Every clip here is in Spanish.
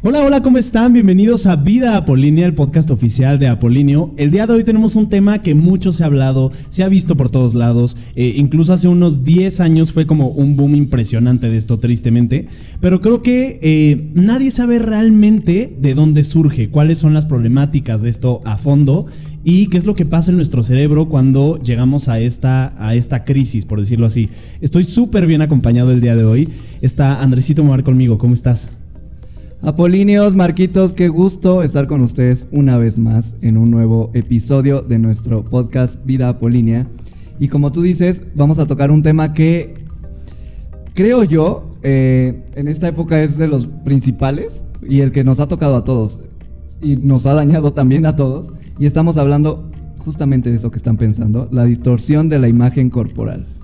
Hola, hola, ¿cómo están? Bienvenidos a Vida Apolínea, el podcast oficial de Apolinio. El día de hoy tenemos un tema que mucho se ha hablado, se ha visto por todos lados. Eh, incluso hace unos 10 años fue como un boom impresionante de esto, tristemente. Pero creo que eh, nadie sabe realmente de dónde surge, cuáles son las problemáticas de esto a fondo y qué es lo que pasa en nuestro cerebro cuando llegamos a esta, a esta crisis, por decirlo así. Estoy súper bien acompañado el día de hoy. Está Andresito Moar conmigo. ¿Cómo estás? Apolíneos, Marquitos, qué gusto estar con ustedes una vez más en un nuevo episodio de nuestro podcast Vida Apolínea. Y como tú dices, vamos a tocar un tema que creo yo eh, en esta época es de los principales y el que nos ha tocado a todos y nos ha dañado también a todos. Y estamos hablando justamente de eso que están pensando, la distorsión de la imagen corporal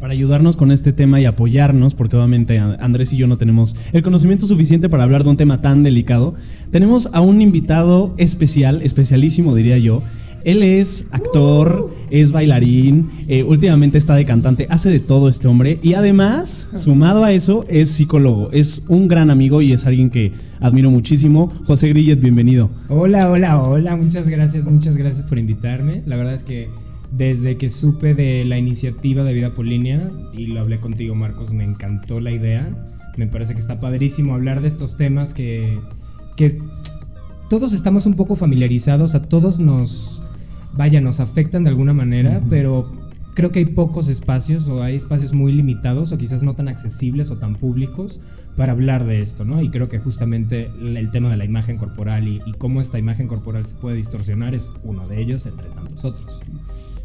para ayudarnos con este tema y apoyarnos, porque obviamente Andrés y yo no tenemos el conocimiento suficiente para hablar de un tema tan delicado, tenemos a un invitado especial, especialísimo diría yo. Él es actor, es bailarín, eh, últimamente está de cantante, hace de todo este hombre y además, sumado a eso, es psicólogo, es un gran amigo y es alguien que admiro muchísimo. José Grillet, bienvenido. Hola, hola, hola, muchas gracias, muchas gracias por invitarme. La verdad es que desde que supe de la iniciativa de Vida Polínea, y lo hablé contigo Marcos, me encantó la idea. Me parece que está padrísimo hablar de estos temas que, que todos estamos un poco familiarizados, a todos nos, vaya, nos afectan de alguna manera, pero creo que hay pocos espacios o hay espacios muy limitados o quizás no tan accesibles o tan públicos para hablar de esto, ¿no? Y creo que justamente el tema de la imagen corporal y, y cómo esta imagen corporal se puede distorsionar es uno de ellos entre tantos otros.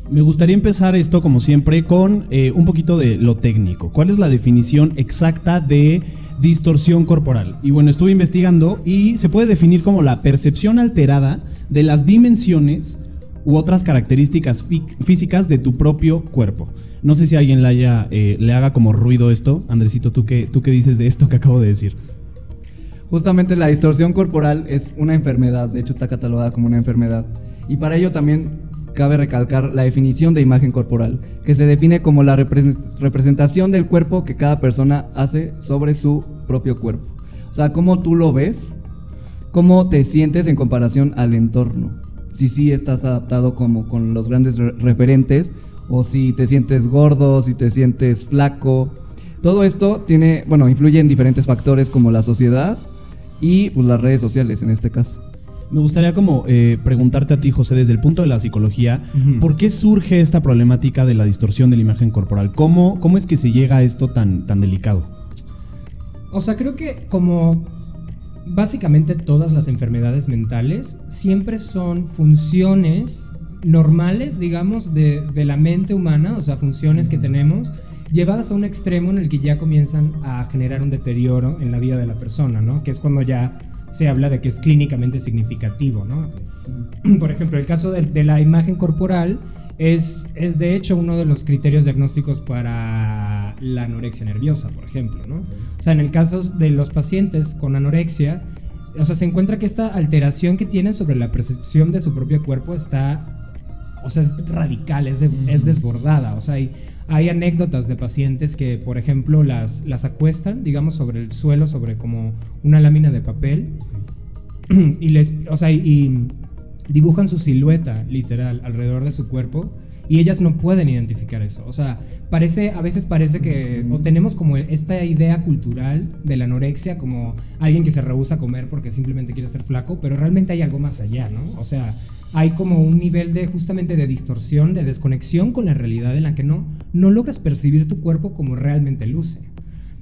Me gustaría empezar esto, como siempre, con eh, un poquito de lo técnico. ¿Cuál es la definición exacta de distorsión corporal? Y bueno, estuve investigando y se puede definir como la percepción alterada de las dimensiones u otras características físicas de tu propio cuerpo. No sé si alguien eh, le haga como ruido esto. Andresito, ¿tú qué, ¿tú qué dices de esto que acabo de decir? Justamente la distorsión corporal es una enfermedad, de hecho está catalogada como una enfermedad. Y para ello también cabe recalcar la definición de imagen corporal, que se define como la representación del cuerpo que cada persona hace sobre su propio cuerpo. O sea, cómo tú lo ves, cómo te sientes en comparación al entorno. Si sí estás adaptado como con los grandes referentes, o si te sientes gordo, si te sientes flaco. Todo esto tiene, bueno, influye en diferentes factores como la sociedad y pues, las redes sociales en este caso. Me gustaría como eh, preguntarte a ti, José, desde el punto de la psicología, ¿por qué surge esta problemática de la distorsión de la imagen corporal? ¿Cómo, cómo es que se llega a esto tan, tan delicado? O sea, creo que como básicamente todas las enfermedades mentales siempre son funciones normales, digamos, de, de, la mente humana, o sea, funciones que tenemos, llevadas a un extremo en el que ya comienzan a generar un deterioro en la vida de la persona, ¿no? Que es cuando ya se habla de que es clínicamente significativo, ¿no? Por ejemplo, el caso de, la imagen corporal es, es, de hecho uno de los criterios diagnósticos para la anorexia nerviosa, por ejemplo, ¿no? O sea, en el caso de los pacientes con anorexia, o sea, se encuentra que esta alteración que tienen sobre la percepción de su propio cuerpo está, o sea, es radical, es, es desbordada, o sea, hay hay anécdotas de pacientes que, por ejemplo, las, las acuestan, digamos, sobre el suelo, sobre como una lámina de papel, y les, o sea, y dibujan su silueta, literal, alrededor de su cuerpo, y ellas no pueden identificar eso. O sea, parece, a veces parece que, o tenemos como esta idea cultural de la anorexia como alguien que se rehúsa a comer porque simplemente quiere ser flaco, pero realmente hay algo más allá, ¿no? O sea, hay como un nivel de justamente de distorsión, de desconexión con la realidad en la que no, no logras percibir tu cuerpo como realmente luce.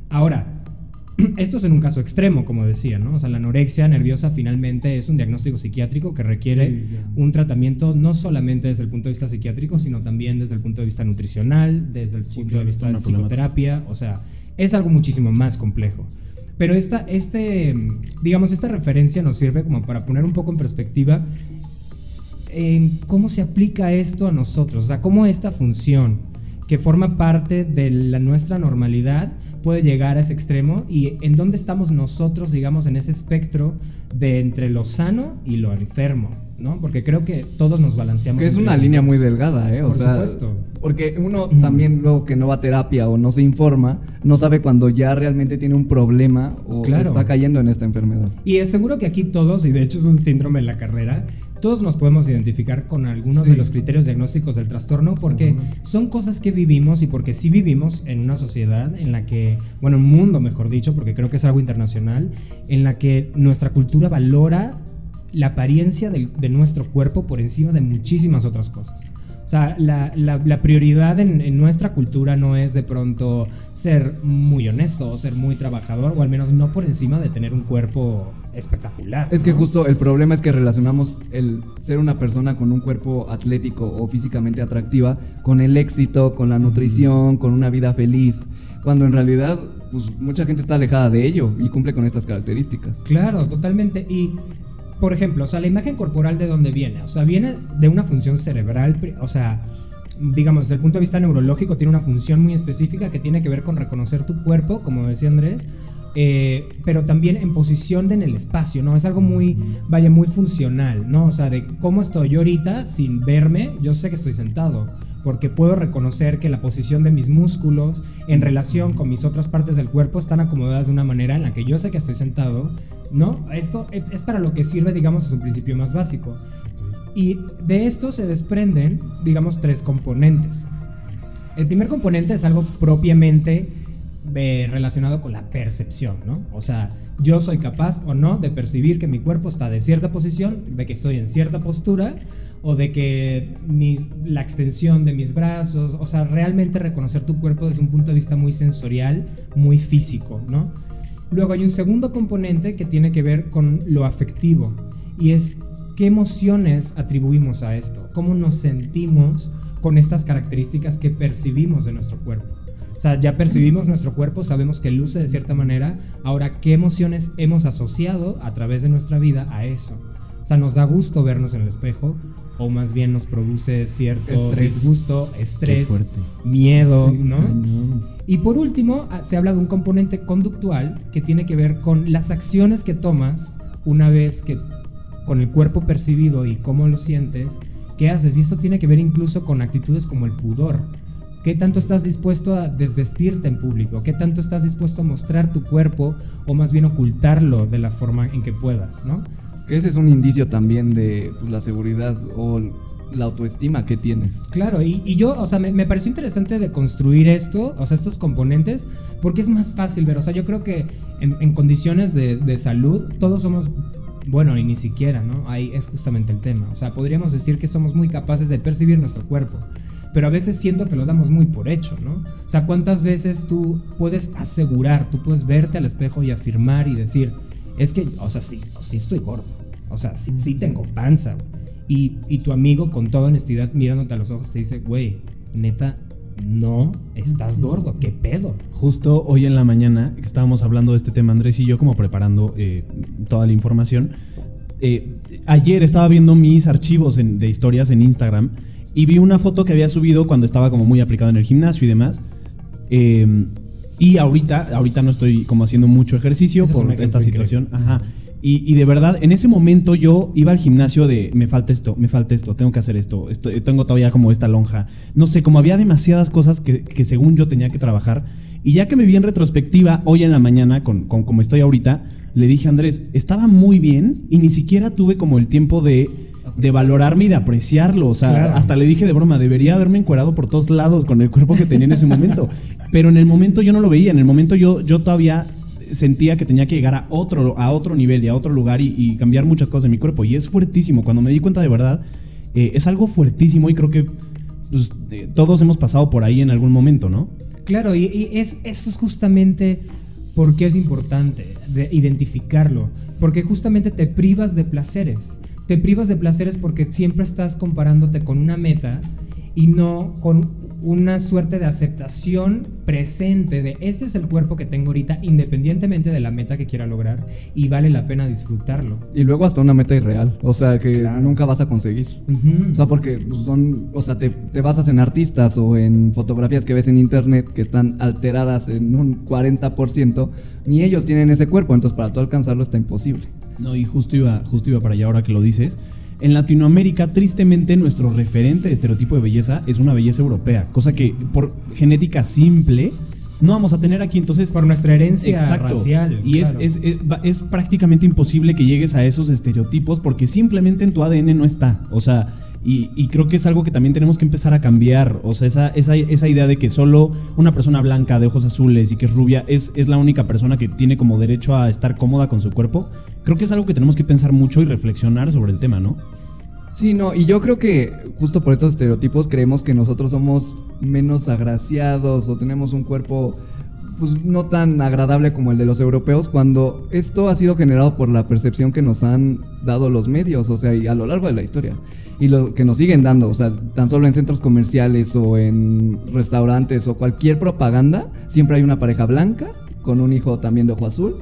Ahora, esto es en un caso extremo, como decía, ¿no? O sea, la anorexia nerviosa finalmente es un diagnóstico psiquiátrico que requiere un tratamiento no solamente desde el punto de vista psiquiátrico, sino también desde el punto de vista nutricional, desde el punto de vista de psicoterapia, o sea, es algo muchísimo más complejo. Pero esta, este, digamos, esta referencia nos sirve como para poner un poco en perspectiva en cómo se aplica esto a nosotros, o sea, cómo esta función, que forma parte de la, nuestra normalidad puede llegar a ese extremo y en dónde estamos nosotros, digamos, en ese espectro de entre lo sano y lo enfermo, ¿no? Porque creo que todos nos balanceamos. Que es una línea muy delgada, ¿eh? O Por sea, supuesto. porque uno también luego que no va a terapia o no se informa, no sabe cuando ya realmente tiene un problema o Claro. está cayendo en esta enfermedad. Y es seguro que aquí todos, y de hecho es un síndrome en la carrera, todos nos podemos identificar con algunos de los criterios diagnósticos del trastorno porque son cosas que vivimos y porque sí vivimos en una sociedad en la que, bueno, un mundo mejor dicho, porque creo que es algo internacional, en la que nuestra cultura valora la apariencia del- de nuestro cuerpo por encima de muchísimas otras cosas. Sea, la, la- la prioridad en, en nuestra cultura no es de pronto ser muy honesto o ser muy trabajador, o al menos no por encima de tener un cuerpo espectacular. Es que justo el problema es que relacionamos el ser una persona con un cuerpo atlético o físicamente atractiva con el éxito, con la nutrición, con una vida feliz, cuando en realidad pues, mucha gente está alejada de ello y cumple con estas características. Claro, totalmente. Y, por ejemplo, o sea, la imagen corporal de dónde viene? O sea, viene de una función cerebral, o sea, digamos, desde el punto de vista neurológico, tiene una función muy específica que tiene que ver con reconocer tu cuerpo, como decía Andrés, eh, pero también en posición de en el espacio, ¿no? Es algo muy, vaya, muy funcional, ¿no? O sea, de cómo estoy yo ahorita sin verme, yo sé que estoy sentado, porque puedo reconocer que la posición de mis músculos en relación con mis otras partes del cuerpo están acomodadas de una manera en la que yo sé que estoy sentado, ¿no? Esto es para lo que sirve, digamos, es un principio más básico. Y de esto se desprenden, digamos, tres componentes. El primer componente es algo propiamente eh, relacionado con la percepción, ¿no? O sea, yo soy capaz o no de percibir que mi cuerpo está de cierta posición, de que estoy en cierta postura, o de que mi- la extensión de mis brazos, o sea, realmente reconocer tu cuerpo desde un punto de vista muy sensorial, muy físico, ¿no? Luego hay un segundo componente que tiene que ver con lo afectivo y es qué emociones atribuimos a esto, cómo nos sentimos con estas características que percibimos de nuestro cuerpo. O sea, ya percibimos nuestro cuerpo, sabemos que luce de cierta manera, ahora qué emociones hemos asociado a través de nuestra vida a eso. O sea, nos da gusto vernos en el espejo o más bien nos produce cierto Estrés. disgusto, estrés, miedo, Sí, ¿no? cañón. Y por último, ah, se habla de un componente conductual que tiene que ver con las acciones que tomas una vez que con el cuerpo percibido y cómo lo sientes, qué haces. Y esto tiene que ver incluso con actitudes como el pudor. ¿Qué tanto estás dispuesto a desvestirte en público? ¿Qué tanto estás dispuesto a mostrar tu cuerpo o más bien ocultarlo de la forma en que puedas, ¿no? Que ese es un indicio también de pues, la seguridad o la autoestima que tienes. Claro, y, y yo, o sea, me, me pareció interesante de construir esto, o sea, estos componentes, porque es más fácil ver, o sea, yo creo que en, en condiciones de, de salud todos somos, bueno, y ni siquiera, ¿no? Ahí es justamente el tema, o sea, podríamos decir que somos muy capaces de percibir nuestro cuerpo, pero a veces siento que lo damos muy por hecho, ¿no? O sea, ¿cuántas veces tú puedes asegurar, tú puedes verte al espejo y afirmar y decir, es que, o sea, sí, sí estoy gordo, o sea, sí, sí tengo panza, güey"? y, y tu amigo con toda honestidad mirándote a los ojos te dice, güey, neta, no, estás gordo, ¿qué pedo? Justo hoy en la mañana que estábamos hablando de este tema, Andrés y yo, como preparando eh, toda la información. eh, ayer estaba viendo mis archivos en- de historias en Instagram y vi una foto que había subido cuando estaba como muy aplicado en el gimnasio y demás. Eh, y ahorita, ahorita no estoy como haciendo mucho ejercicio Ese es por ejemplo esta increíble. situación. Ajá. Y, y de verdad, en ese momento yo iba al gimnasio de me falta esto, me falta esto, tengo que hacer esto, esto tengo todavía como esta lonja. No sé, como había demasiadas cosas que, que según yo tenía que trabajar. Y ya que me vi en retrospectiva hoy en la mañana, con, con como estoy ahorita, le dije a Andrés, estaba muy bien y ni siquiera tuve como el tiempo de, de valorarme y de apreciarlo. O sea, Claro. hasta le dije de broma, debería haberme encuerado por todos lados con el cuerpo que tenía en ese momento. Pero en el momento yo no lo veía, en el momento yo, yo todavía sentía que tenía que llegar a otro, a otro nivel y a otro lugar y, cambiar muchas cosas en mi cuerpo. Y es fuertísimo. Cuando me di cuenta de verdad, eh, es algo fuertísimo y creo que pues, eh, todos hemos pasado por ahí en algún momento, ¿no? Claro, y, es, eso es justamente por qué es importante de identificarlo, porque justamente te privas de placeres, te privas de placeres porque siempre estás comparándote con una meta y no con una suerte de aceptación presente de este es el cuerpo que tengo ahorita independientemente de la meta que quiera lograr y vale la pena disfrutarlo. Y luego hasta una meta irreal, o sea, que nunca vas a conseguir. O sea, porque son, o sea, te, te, basas en artistas o en fotografías que ves en internet que están alteradas en un 40%, ni ellos tienen ese cuerpo, entonces para tú alcanzarlo está imposible. No, y justo iba, justo iba para allá ahora que lo dices. En Latinoamérica, tristemente, nuestro referente de estereotipo de belleza es una belleza europea, cosa que por genética simple no vamos a tener aquí. Entonces, por nuestra herencia racial. Y es, es, es, prácticamente imposible que llegues a esos estereotipos porque simplemente en tu ADN no está. O sea, y, creo que es algo que también tenemos que empezar a cambiar. O sea, esa, esa, esa, idea de que solo una persona blanca de ojos azules y que es rubia es, es la única persona que tiene como derecho a estar cómoda con su cuerpo, creo que es algo que tenemos que pensar mucho y reflexionar sobre el tema, ¿no? Sí, no, y yo creo que justo por estos estereotipos creemos que nosotros somos menos agraciados o tenemos un cuerpo pues no tan agradable como el de los europeos cuando esto ha sido generado por la percepción que nos han dado los medios, o sea, y a lo largo de la historia y lo que nos siguen dando, o sea, tan solo en centros comerciales o en restaurantes o cualquier propaganda, siempre hay una pareja blanca con un hijo también de ojo azul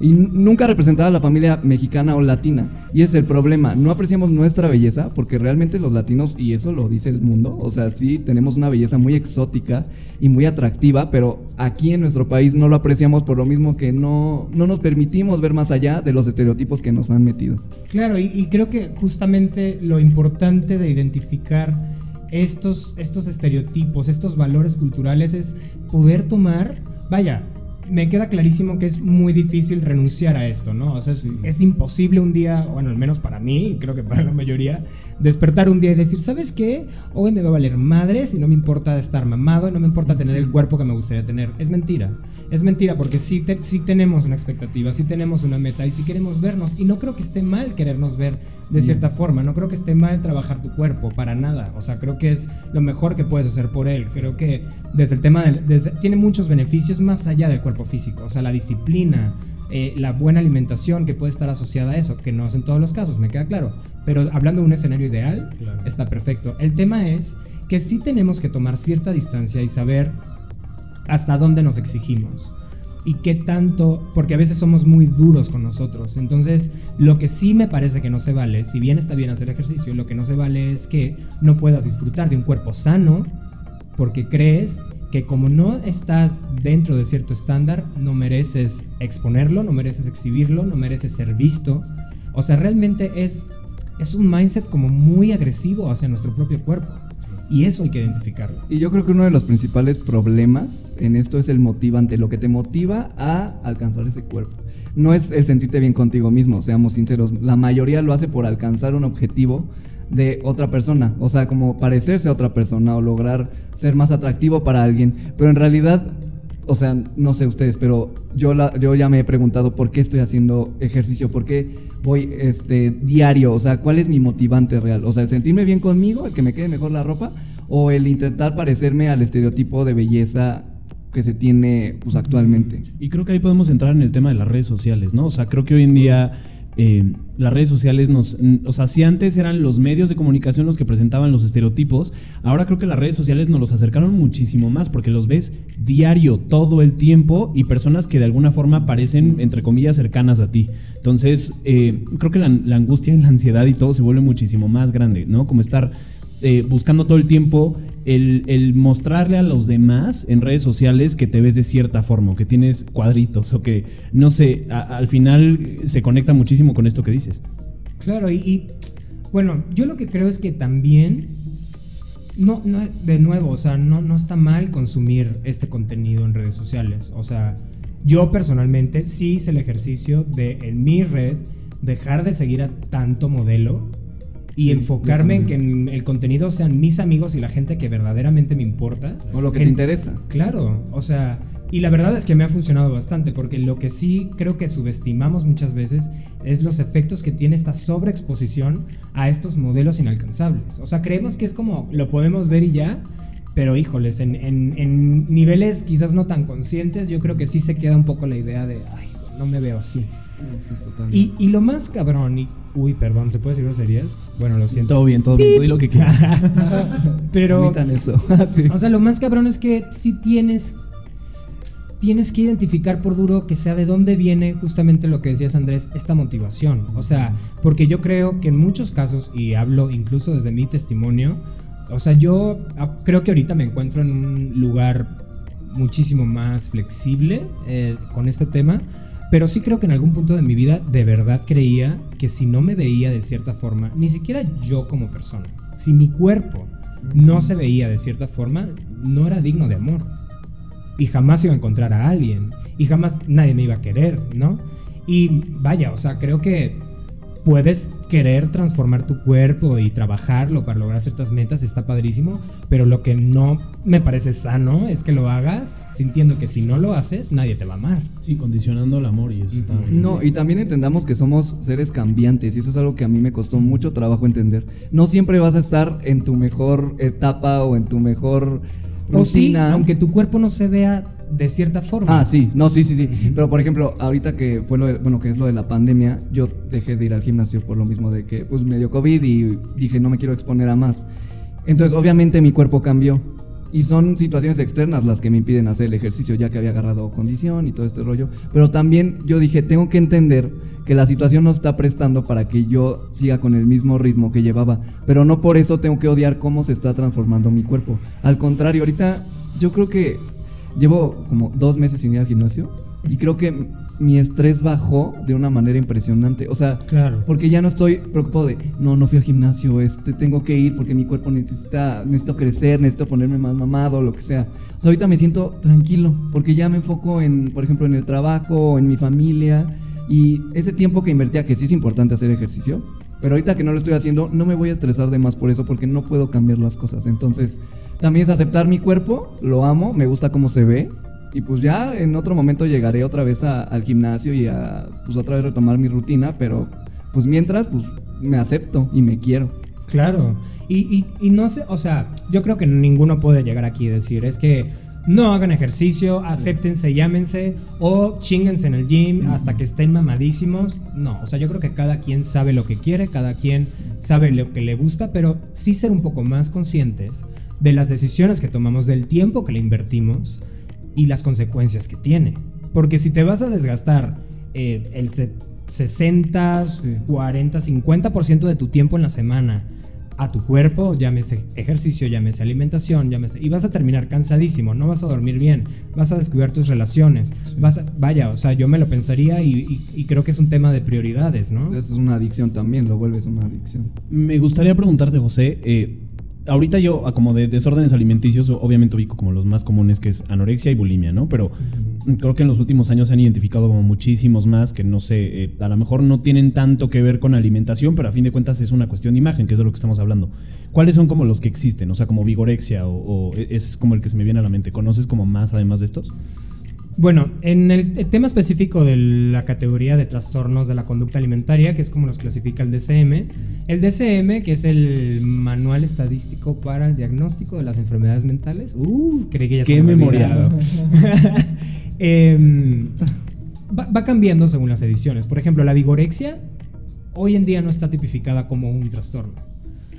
y nunca representaba a la familia mexicana o latina. Y es el problema, no apreciamos nuestra belleza porque realmente los latinos, y eso lo dice el mundo, o sea, sí tenemos una belleza muy exótica y muy atractiva, pero aquí en nuestro país no lo apreciamos por lo mismo que no, no nos permitimos ver más allá de los estereotipos que nos han metido. Claro, y, creo que justamente lo importante de identificar estos, estos estereotipos, estos valores culturales es poder tomar, vaya, me queda clarísimo que es muy difícil renunciar a esto, ¿no? O sea, es, imposible un día, bueno, al menos para mí, y creo que para la mayoría, despertar un día y decir, ¿sabes qué? Hoy me va a valer madre si no me importa estar mamado y no me importa tener el cuerpo que me gustaría tener. Es mentira. Es mentira porque sí, sí tenemos una expectativa, sí tenemos una meta y sí queremos vernos. Y no creo que esté mal querernos ver de cierta forma. No creo que esté mal trabajar tu cuerpo, para nada. O sea, creo que es lo mejor que puedes hacer por él. Creo que desde el tema del... Desde, tiene muchos beneficios más allá del cuerpo físico. O sea, la disciplina, eh, la buena alimentación que puede estar asociada a eso, que no es en todos los casos, me queda claro. Pero hablando de un escenario ideal, está perfecto. El tema es que sí tenemos que tomar cierta distancia y saber hasta dónde nos exigimos y qué tanto, porque a veces somos muy duros con nosotros. Entonces, lo que sí me parece que no se vale, si bien está bien hacer ejercicio, lo que no se vale es que no puedas disfrutar de un cuerpo sano porque crees que como no estás dentro de cierto estándar, no mereces exponerlo, no mereces exhibirlo, no mereces ser visto. O sea, realmente es, es un mindset como muy agresivo hacia nuestro propio cuerpo. Y eso hay que identificarlo. Y yo creo que uno de los principales problemas en esto es el motivante, lo que te motiva a alcanzar ese cuerpo. No es el sentirte bien contigo mismo, seamos sinceros. La mayoría lo hace por alcanzar un objetivo de otra persona, o sea, como parecerse a otra persona o lograr ser más atractivo para alguien, pero en realidad o sea, no sé ustedes, pero yo, la, yo ya me he preguntado por qué estoy haciendo ejercicio, por qué voy este, diario, o sea, cuál es mi motivante real, o sea, el sentirme bien conmigo, el que me quede mejor la ropa, o el intentar parecerme al estereotipo de belleza que se tiene pues, actualmente. Y creo que ahí podemos entrar en el tema de las redes sociales, ¿no? O sea, creo que hoy en día eh, las redes sociales nos, o sea, si antes eran los medios de comunicación los que presentaban los estereotipos, ahora creo que las redes sociales nos los acercaron muchísimo más porque los ves diario, todo el tiempo y personas que de alguna forma parecen, entre comillas, cercanas a ti. Entonces, eh, creo que la, la angustia y la ansiedad y todo se vuelve muchísimo más grande, ¿no? Como estar eh, buscando todo el tiempo el, mostrarle a los demás en redes sociales que te ves de cierta forma, o que tienes cuadritos, o que, no sé, al final se conecta muchísimo con esto que dices. Claro, y, bueno, yo lo que creo es que también, no, no de nuevo, o sea, no, no está mal consumir este contenido en redes sociales. O sea, yo personalmente sí hice el ejercicio de en mi red dejar de seguir a tanto modelo y enfocarme en que el contenido sean mis amigos y la gente que verdaderamente me importa. O lo que te interesa. Claro, o sea, y la verdad es que me ha funcionado bastante, porque lo que sí creo que subestimamos muchas veces es los efectos que tiene esta sobreexposición a estos modelos inalcanzables. O sea, creemos que es como, lo podemos ver y ya, pero híjoles, en, en niveles quizás no tan conscientes, yo creo que sí se queda un poco la idea de, ay, no me veo así. Sí. Y, y lo más cabrón, y, uy, perdón, ¿se puede decir groserías? Bueno, lo siento. Todo bien, todo bien. Di lo que quieras. Pero, eso. Sí. o sea, lo más cabrón es que si tienes, tienes que identificar por duro que sea de dónde viene justamente lo que decías Andrés, esta motivación. O sea, porque yo creo que en muchos casos, y hablo incluso desde mi testimonio, o sea, yo ah, creo que ahorita me encuentro en un lugar muchísimo más flexible eh, con este tema. Pero sí creo que en algún punto de mi vida de verdad creía que si no me veía de cierta forma, ni siquiera yo como persona, si mi cuerpo no se veía de cierta forma, no era digno de amor. Y jamás iba a encontrar a alguien. Y jamás nadie me iba a querer, ¿no? Y vaya, o sea, creo que puedes querer transformar tu cuerpo y trabajarlo para lograr ciertas metas, está padrísimo, pero lo que no me parece sano es que lo hagas sintiendo que si no lo haces, nadie te va a amar. Sí, condicionando el amor y eso está bien. No, y también entendamos que somos seres cambiantes y eso es algo que a mí me costó mucho trabajo entender. No siempre vas a estar en tu mejor etapa o en tu mejor O sí, rutina. aunque tu cuerpo no se vea de cierta forma. Ah, sí, no, sí, sí, sí. Pero por ejemplo, ahorita que fue lo de, bueno, que es lo de la pandemia, yo dejé de ir al gimnasio por lo mismo de que pues me dio COVID y dije no me quiero exponer a más. Entonces, obviamente mi cuerpo cambió. Y son situaciones externas las que me impiden hacer el ejercicio, ya que había agarrado condición y todo este rollo. Pero también yo dije, tengo que entender que la situación no está prestando para que yo siga con el mismo ritmo que llevaba. Pero no por eso tengo que odiar cómo se está transformando mi cuerpo. Al contrario, ahorita yo creo que llevo como dos meses sin ir al gimnasio y creo que mi estrés bajó de una manera impresionante. O sea, Claro. porque ya no estoy preocupado de, no, no fui al gimnasio, este, tengo que ir porque mi cuerpo necesita, necesito crecer, necesito ponerme más mamado, lo que sea. O sea, ahorita me siento tranquilo porque ya me enfoco en, por ejemplo, en el trabajo, en mi familia y ese tiempo que invertía, que sí es importante hacer ejercicio, pero ahorita que no lo estoy haciendo, no me voy a estresar de más por eso porque no puedo cambiar las cosas. Entonces, también es aceptar mi cuerpo, lo amo, me gusta cómo se ve. Y pues ya en otro momento llegaré otra vez a- al gimnasio y a pues otra vez retomar mi rutina, pero pues mientras pues me acepto y me quiero. Claro. Y, y- y no sé, o sea, yo creo que ninguno puede llegar aquí y decir, es que no hagan ejercicio, acéptense, llámense o chinguense en el gym hasta que estén mamadísimos. No, o sea, yo creo que cada quien sabe lo que quiere, cada quien sabe lo que le gusta, pero sí ser un poco más conscientes de las decisiones que tomamos, del tiempo que le invertimos y las consecuencias que tiene. Porque si te vas a desgastar eh, el se- 60, Sí. 40, 50% de tu tiempo en la semana a tu cuerpo, llámese ejercicio, llámese alimentación, llámese... Y vas a terminar cansadísimo, no vas a dormir bien, vas a descuidar tus relaciones, vas a- vaya, o sea, yo me lo pensaría y, y- y creo que es un tema de prioridades, ¿no? Eso es una adicción también, lo vuelves una adicción. Me gustaría preguntarte, José, eh, ahorita yo, a como de desórdenes alimenticios, obviamente ubico como los más comunes, que es anorexia y bulimia, ¿no? Pero creo que en los últimos años se han identificado como muchísimos más que no sé, eh, a lo mejor no tienen tanto que ver con alimentación, pero a fin de cuentas es una cuestión de imagen, que es de lo que estamos hablando. ¿Cuáles son como los que existen? O sea, como vigorexia o, o es como el que se me viene a la mente. ¿Conoces como más además de estos? Bueno, en el, el tema específico de la categoría de trastornos de la conducta alimentaria, que es como los clasifica el DCM, el DCM, que es el Manual Estadístico para el Diagnóstico de las Enfermedades Mentales, uh, creí que ya se Qué memoriado. olvidado. Em, va, va cambiando según las ediciones. Por ejemplo, la vigorexia hoy en día no está tipificada como un trastorno.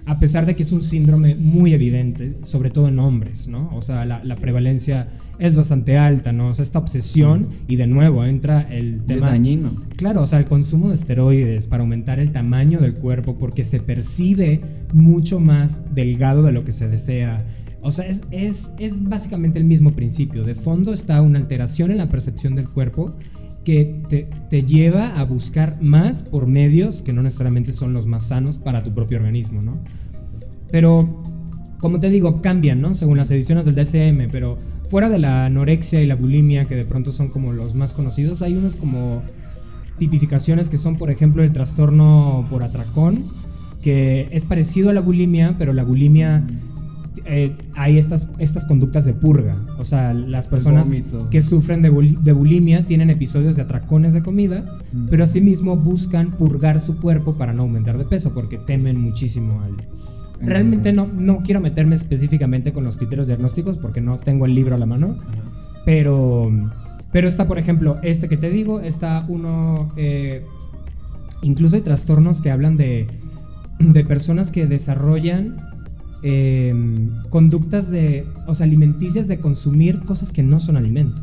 A pesar de que es un síndrome muy evidente, sobre todo en hombres, ¿no? O sea, la, la prevalencia es bastante alta, ¿no? O sea, esta obsesión, y de nuevo entra el Es tema... dañino. Claro, o sea, el consumo de esteroides para aumentar el tamaño del cuerpo porque se percibe mucho más delgado de lo que se desea. O sea, es, es, es básicamente el mismo principio. De fondo está una alteración en la percepción del cuerpo que te, lleva a buscar más por medios que no necesariamente son los más sanos para tu propio organismo, ¿no? Pero, como te digo, cambian, ¿no? Según las ediciones del DSM, pero fuera de la anorexia y la bulimia, que de pronto son como los más conocidos, hay unos como tipificaciones que son, por ejemplo, el trastorno por atracón, que es parecido a la bulimia, pero la bulimia eh, hay estas, estas conductas de purga. O sea, las personas que sufren de, buli- de bulimia tienen episodios de atracones de comida, Mm. pero asimismo buscan purgar su cuerpo para no aumentar de peso, porque temen muchísimo al... Realmente no, no quiero meterme específicamente con los criterios diagnósticos porque no tengo el libro a la mano, pero Pero está, por ejemplo, este que te digo, está uno... eh, incluso hay trastornos que hablan de, de personas que desarrollan eh, conductas de, o sea, alimenticias de consumir cosas que no son alimentos,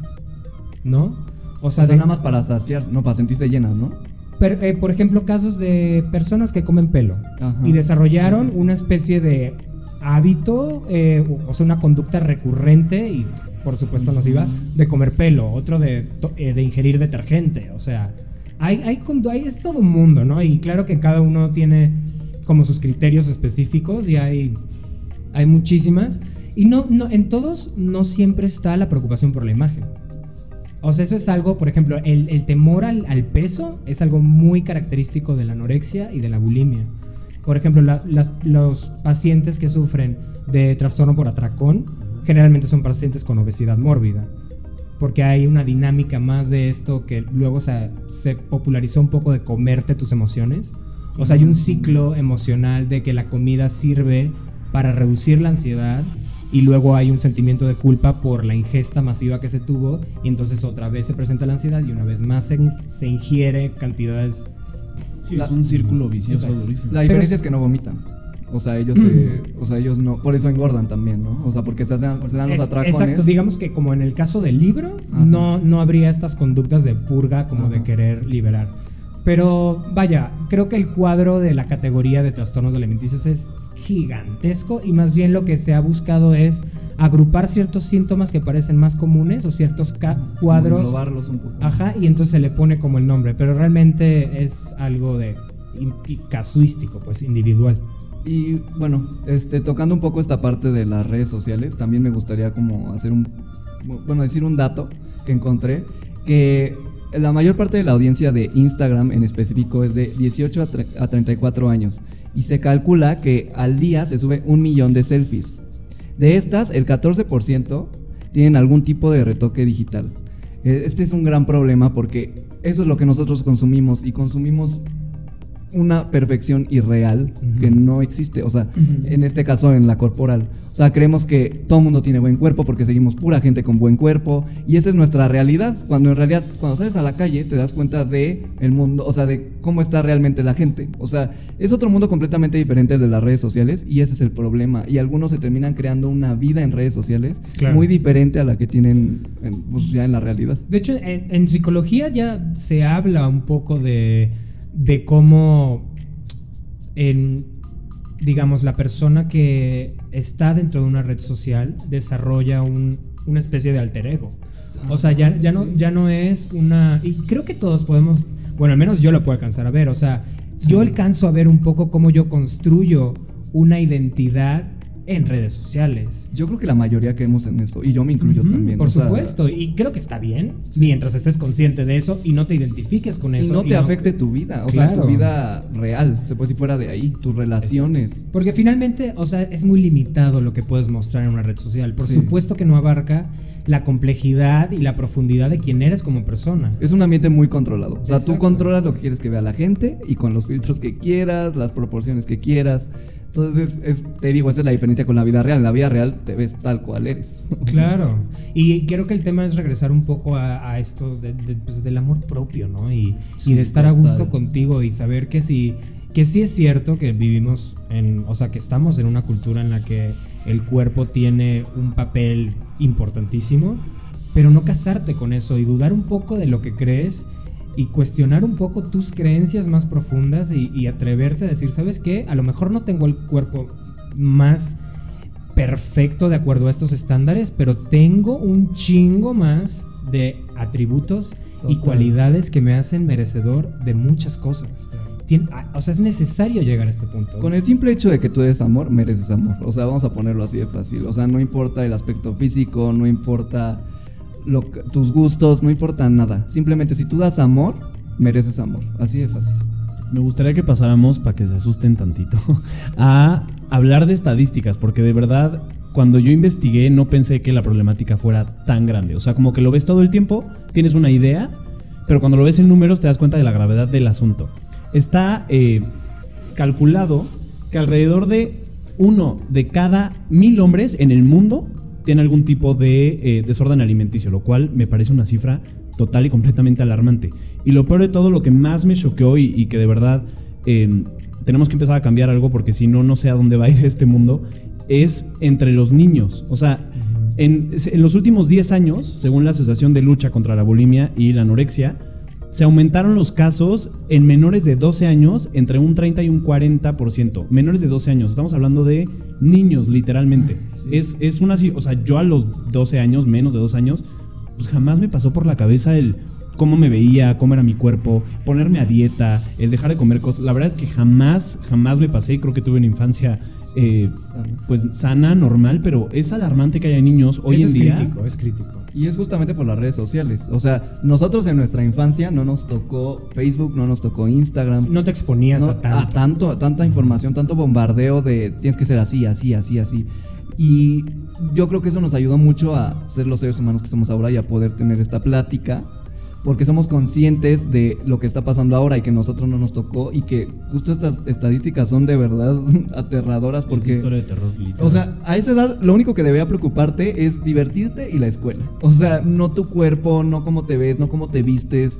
¿no? O sea, nada más para saciar, no para sentirse llenas, ¿no? Per- eh, por ejemplo, casos de personas que comen pelo Ajá. y desarrollaron Sí, sí, sí. una especie de hábito, eh, o- o sea, una conducta recurrente y, por supuesto, nociva, de comer pelo, otro de, eh, de ingerir detergente, o sea, hay, hay, hay- es todo un mundo, ¿no? Y claro que cada uno tiene como sus criterios específicos y hay, hay muchísimas. Y no, en todos no siempre está la preocupación por la imagen. O sea, eso es algo, por ejemplo, el, temor al, peso es algo muy característico de la anorexia y de la bulimia. Por ejemplo, los pacientes que sufren de trastorno por atracón generalmente son pacientes con obesidad mórbida. Porque hay una dinámica más de esto que luego se, se popularizó un poco de comerte tus emociones. O sea, hay un ciclo emocional de que la comida sirve para reducir la ansiedad y luego hay un sentimiento de culpa por la ingesta masiva que se tuvo y entonces otra vez se presenta la ansiedad y una vez más se, se ingiere cantidades Sí, La- es un círculo vicioso Exacto. durísimo. La diferencia es- es que no vomitan. O sea, ellos, se- o sea, ellos no, por eso engordan también, ¿no? O sea, porque se, hacen, se dan los Es- atracones. Exacto, digamos que como en el caso del libro, Ajá. no, no habría estas conductas de purga como de querer liberar. Pero vaya, creo que el cuadro de la categoría de trastornos alimenticios es gigantesco y más bien lo que se ha buscado es agrupar ciertos síntomas que parecen más comunes o ciertos ca- cuadros. Englobarlos un poco. Ajá, y entonces se le pone como el nombre, pero realmente es algo de casuístico, pues individual. Y bueno, este, tocando un poco esta parte de las redes sociales, también me gustaría como hacer un, bueno, decir un dato que encontré, que la mayor parte de la audiencia de Instagram en específico es de 18 a, a 34 años y se calcula que al día se sube un millón de selfies. De estas, el 14% tienen algún tipo de retoque digital. Eh, Este es un gran problema porque eso es lo que nosotros consumimos y consumimos una perfección irreal que no existe. O sea, en este caso en la corporal. O sea, creemos que todo el mundo tiene buen cuerpo porque seguimos pura gente con buen cuerpo y esa es nuestra realidad. Cuando en realidad, cuando sales a la calle, te das cuenta de el mundo, o sea, de cómo está realmente la gente. O sea, es otro mundo completamente diferente de las redes sociales y ese es el problema. Y algunos se terminan creando una vida en redes sociales Claro. muy diferente a la que tienen en- pues, ya en la realidad. De hecho, en, en psicología ya se habla un poco de, de cómo, en, digamos, la persona que está dentro de una red social desarrolla un- una especie de alter ego. O sea, ya, ya, no, ya no es una... Y creo que todos podemos, bueno, al menos yo lo puedo alcanzar a ver. O sea, yo alcanzo a ver un poco cómo yo construyo una identidad en redes sociales. Yo creo que la mayoría caemos en eso y yo me incluyo también. Por o sea, supuesto, y creo que está bien mientras estés consciente de eso y no te identifiques con Y eso. no te afecte tu vida, o Claro. sea, tu vida real, se puede decir fuera de ahí, tus relaciones. Porque finalmente, o sea, es muy limitado lo que puedes mostrar en una red social. Por Sí. supuesto que no abarca la complejidad y la profundidad de quién eres como persona. Es un ambiente muy controlado. O sea, tú controlas lo que quieres que vea la gente y con los filtros que quieras, las proporciones que quieras. Entonces, es, te digo, esa es la diferencia con la vida real. En la vida real te ves tal cual eres. Claro. Y creo que el tema es regresar un poco a, a esto de- de, pues, del amor propio, ¿no? Y, de estar a gusto contigo y saber que sí, que sí es cierto que vivimos en, o sea, que estamos en una cultura en la que el cuerpo tiene un papel importantísimo, pero no casarte con eso y dudar un poco de lo que crees y cuestionar un poco tus creencias más profundas y, y atreverte a decir, ¿sabes qué? A lo mejor no tengo el cuerpo más perfecto de acuerdo a estos estándares, pero tengo un chingo más de atributos y cualidades que me hacen merecedor de muchas cosas. Tien- ah, o sea, es necesario llegar a este punto. Con el simple hecho de que tú eres amor, mereces amor. O sea, vamos a ponerlo así de fácil. O sea, no importa el aspecto físico, no importa lo tus gustos, no importa nada. Simplemente si tú das amor, mereces amor. Así de fácil. Me gustaría que pasáramos, para que se asusten tantito, a hablar de estadísticas, porque de verdad, cuando yo investigué, no pensé que la problemática fuera tan grande. O sea, como que lo ves todo el tiempo, tienes una idea, pero cuando lo ves en números te das cuenta de la gravedad del asunto. Está eh, calculado que alrededor de uno de cada mil hombres en el mundo tiene algún tipo de eh, desorden alimenticio, lo cual me parece una cifra total y completamente alarmante. Y lo peor de todo, lo que más me choqueó y, y que de verdad eh, tenemos que empezar a cambiar algo porque si no, no sé a dónde va a ir este mundo, es entre los niños. O sea, en, en los últimos 10 años, según la Asociación de Lucha contra la Bulimia y la Anorexia, se aumentaron los casos en menores de 12 años entre un 30 y un 40%. Menores de 12 años, estamos hablando de niños literalmente. Es, es una, o sea, yo a los 12 años, menos de 2 años, pues jamás me pasó por la cabeza el cómo me veía, cómo era mi cuerpo, ponerme a dieta, el dejar de comer cosas. La verdad es que jamás, jamás me pasé. Creo que tuve una infancia eh, pues sana, normal, pero es alarmante que haya niños hoy Eso en es día. crítico, es crítico. Y es justamente por las redes sociales. O sea, nosotros en nuestra infancia no nos tocó Facebook, no nos tocó Instagram. No te exponías No, a tanto. tanto, a tanta información, tanto bombardeo de tienes que ser así, así, así, así. Y yo creo que eso nos ayudó mucho a ser los seres humanos que somos ahora y a poder tener esta plática. Porque somos conscientes de lo que está pasando ahora y que nosotros no nos tocó y que justo estas estadísticas son de verdad aterradoras Es porque... historia de terror, literal. O sea, a esa edad lo único que debería preocuparte es divertirte y la escuela. O sea, no tu cuerpo, no cómo te ves, no cómo te vistes.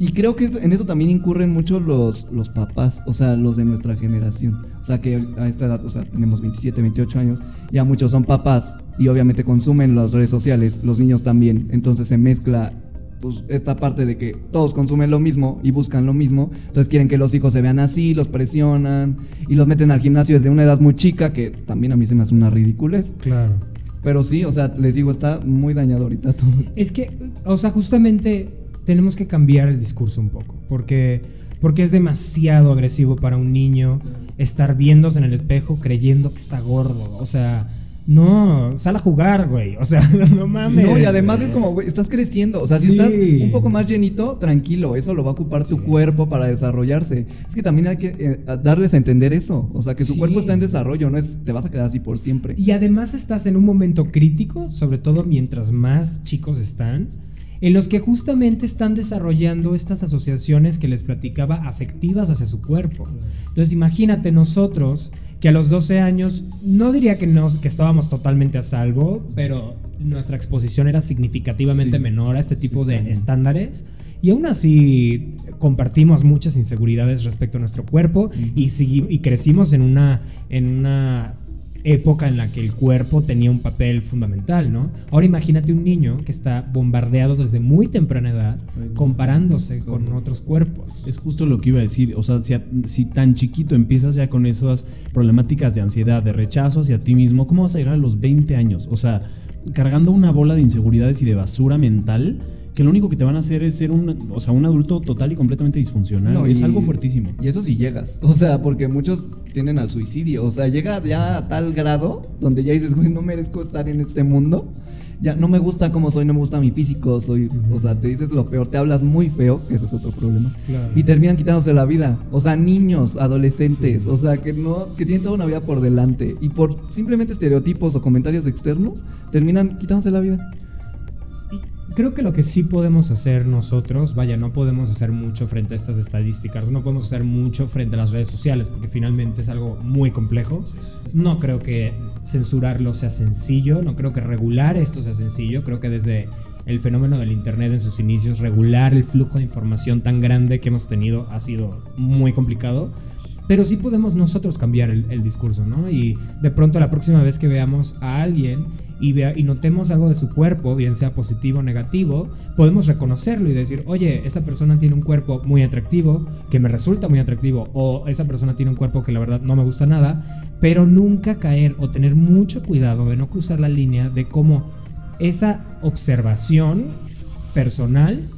Y creo que en eso también incurren mucho los, los papás, o sea, los de nuestra generación. O sea, que a esta edad, o sea, tenemos 27, 28 años, ya muchos son papás y obviamente consumen las redes sociales, los niños también. Entonces se mezcla pues esta parte de que todos consumen lo mismo y buscan lo mismo, entonces quieren que los hijos se vean así, los presionan y los meten al gimnasio desde una edad muy chica, que también a mí se me hace una ridiculez. Claro. Pero sí, o sea, les digo, está muy dañado ahorita todo. Es que, o sea, justamente tenemos que cambiar el discurso un poco, porque, porque es demasiado agresivo para un niño estar viéndose en el espejo creyendo que está gordo. O sea, no, sal a jugar, güey. O sea, no mames. No, y además es como, güey, estás creciendo. O sea, si estás un poco más llenito, tranquilo, eso lo va a ocupar tu cuerpo para desarrollarse. Es que también hay que eh, darles a entender eso. O sea, que su Sí. cuerpo está en desarrollo, no es te vas a quedar así por siempre. Y además estás en un momento crítico, sobre todo mientras más chicos están, en los que justamente están desarrollando estas asociaciones que les platicaba afectivas hacia su cuerpo. Entonces imagínate nosotros que a los 12 años, no diría que, no, que estábamos totalmente a salvo, pero nuestra exposición era significativamente Sí. menor a este tipo Sí, de estándares. Y aún así compartimos muchas inseguridades respecto a nuestro cuerpo y, segui- y crecimos en una, en una época en la que el cuerpo tenía un papel fundamental, ¿no? Ahora imagínate un niño que está bombardeado desde muy temprana edad comparándose con otros cuerpos. Es justo lo que iba a decir. O sea, si, a- si tan chiquito empiezas ya con esas problemáticas de ansiedad, de rechazo hacia ti mismo, ¿cómo vas a llegar a los 20 años? O sea, cargando una bola de inseguridades y de basura mental que lo único que te van a hacer es ser un, o sea, un adulto total y completamente disfuncional. No, es y- algo fuertísimo. Y eso sí llegas. O sea, porque muchos tienden al suicidio. O sea, llega ya a tal grado donde ya dices, güey, no merezco estar en este mundo. Ya no me gusta cómo soy, no me gusta mi físico. Soy, o sea, te dices lo peor, te hablas muy feo, que ese es otro problema. Claro. Y terminan quitándose la vida. O sea, niños, adolescentes, Sí. o sea, que no, que tienen toda una vida por delante. Y por simplemente estereotipos o comentarios externos, terminan quitándose la vida. Creo que lo que sí podemos hacer nosotros, vaya, no podemos hacer mucho frente a estas estadísticas, no podemos hacer mucho frente a las redes sociales, porque finalmente es algo muy complejo. No creo que censurarlo sea sencillo, no creo que regular esto sea sencillo, creo que desde el fenómeno del Internet en sus inicios, regular el flujo de información tan grande que hemos tenido ha sido muy complicado. Pero sí podemos nosotros cambiar el, el discurso, ¿no? Y de pronto la próxima vez que veamos a alguien y, vea, y notemos algo de su cuerpo, bien sea positivo o negativo, podemos reconocerlo y decir, oye, esa persona tiene un cuerpo muy atractivo, que me resulta muy atractivo, o esa persona tiene un cuerpo que la verdad no me gusta nada, pero nunca caer o tener mucho cuidado de no cruzar la línea de cómo esa observación personal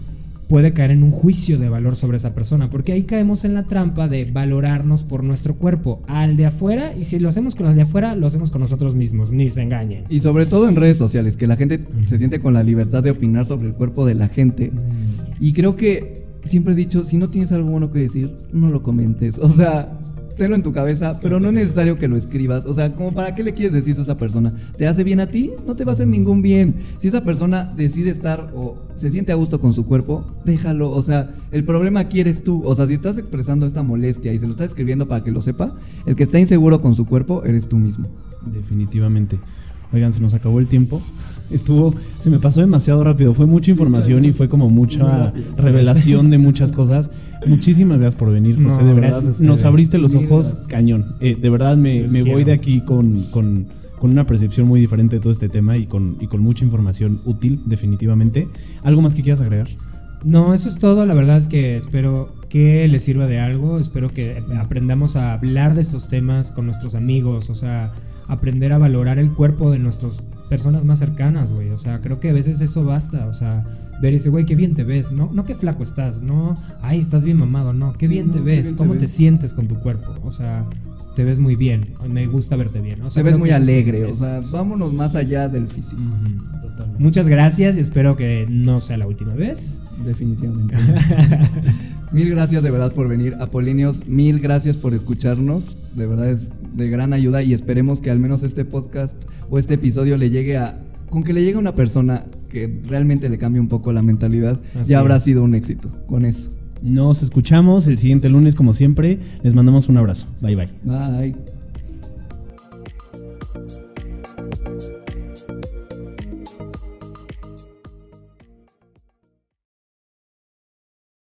puede caer en un juicio de valor sobre esa persona, porque ahí caemos en la trampa de valorarnos por nuestro cuerpo al de afuera, y si lo hacemos con el de afuera, lo hacemos con nosotros mismos, ni se engañen. Y sobre todo en redes sociales, que la gente se siente con la libertad de opinar sobre el cuerpo de la gente. Y creo que siempre he dicho, si no tienes algo bueno que decir, no lo comentes. O sea, tenlo en tu cabeza, pero no es necesario que lo escribas. O sea, como para qué le quieres decir eso a esa persona. ¿Te hace bien a ti? No te va a hacer ningún bien. Si esa persona decide estar o se siente a gusto con su cuerpo, déjalo. O sea, el problema aquí eres tú. O sea, si estás expresando esta molestia y se lo estás escribiendo para que lo sepa, el que está inseguro con su cuerpo eres tú mismo. Definitivamente. Oigan, se nos acabó el tiempo. Estuvo, se me pasó demasiado rápido. Fue mucha información y fue como mucha revelación de muchas cosas. Muchísimas gracias por venir, No, José. de verdad, nos abriste los ojos cañón. Eh, de verdad, me, me voy de aquí con, con- con una percepción muy diferente de todo este tema y con, y con mucha información útil, definitivamente. ¿Algo más que quieras agregar? No, eso es todo. La verdad es que espero que les sirva de algo. Espero que aprendamos a hablar de estos temas con nuestros amigos. O sea, aprender a valorar el cuerpo de nuestras personas más cercanas, güey. O sea, creo que a veces eso basta. O sea, ver ese, güey, qué bien te ves. No, no qué flaco estás. No, ay, estás bien mamado. No, qué Sí, bien no, te ves. bien te ¿Cómo te ves. sientes con tu cuerpo? O sea, te ves muy bien. Me gusta verte bien. O sea, Se ves muy alegre, o sea, vámonos más allá del físico. Ujú. Muchas gracias y espero que no sea la última vez. Definitivamente. mil gracias de verdad por venir. Apolíneos, mil gracias por escucharnos. De verdad es de gran ayuda y esperemos que al menos este podcast o este episodio le llegue a... Con que le llegue a una persona que realmente le cambie un poco la mentalidad, Así ya habrá es. sido un éxito con eso. Nos escuchamos el siguiente lunes, como siempre. Les mandamos un abrazo. Bye bye. Bye.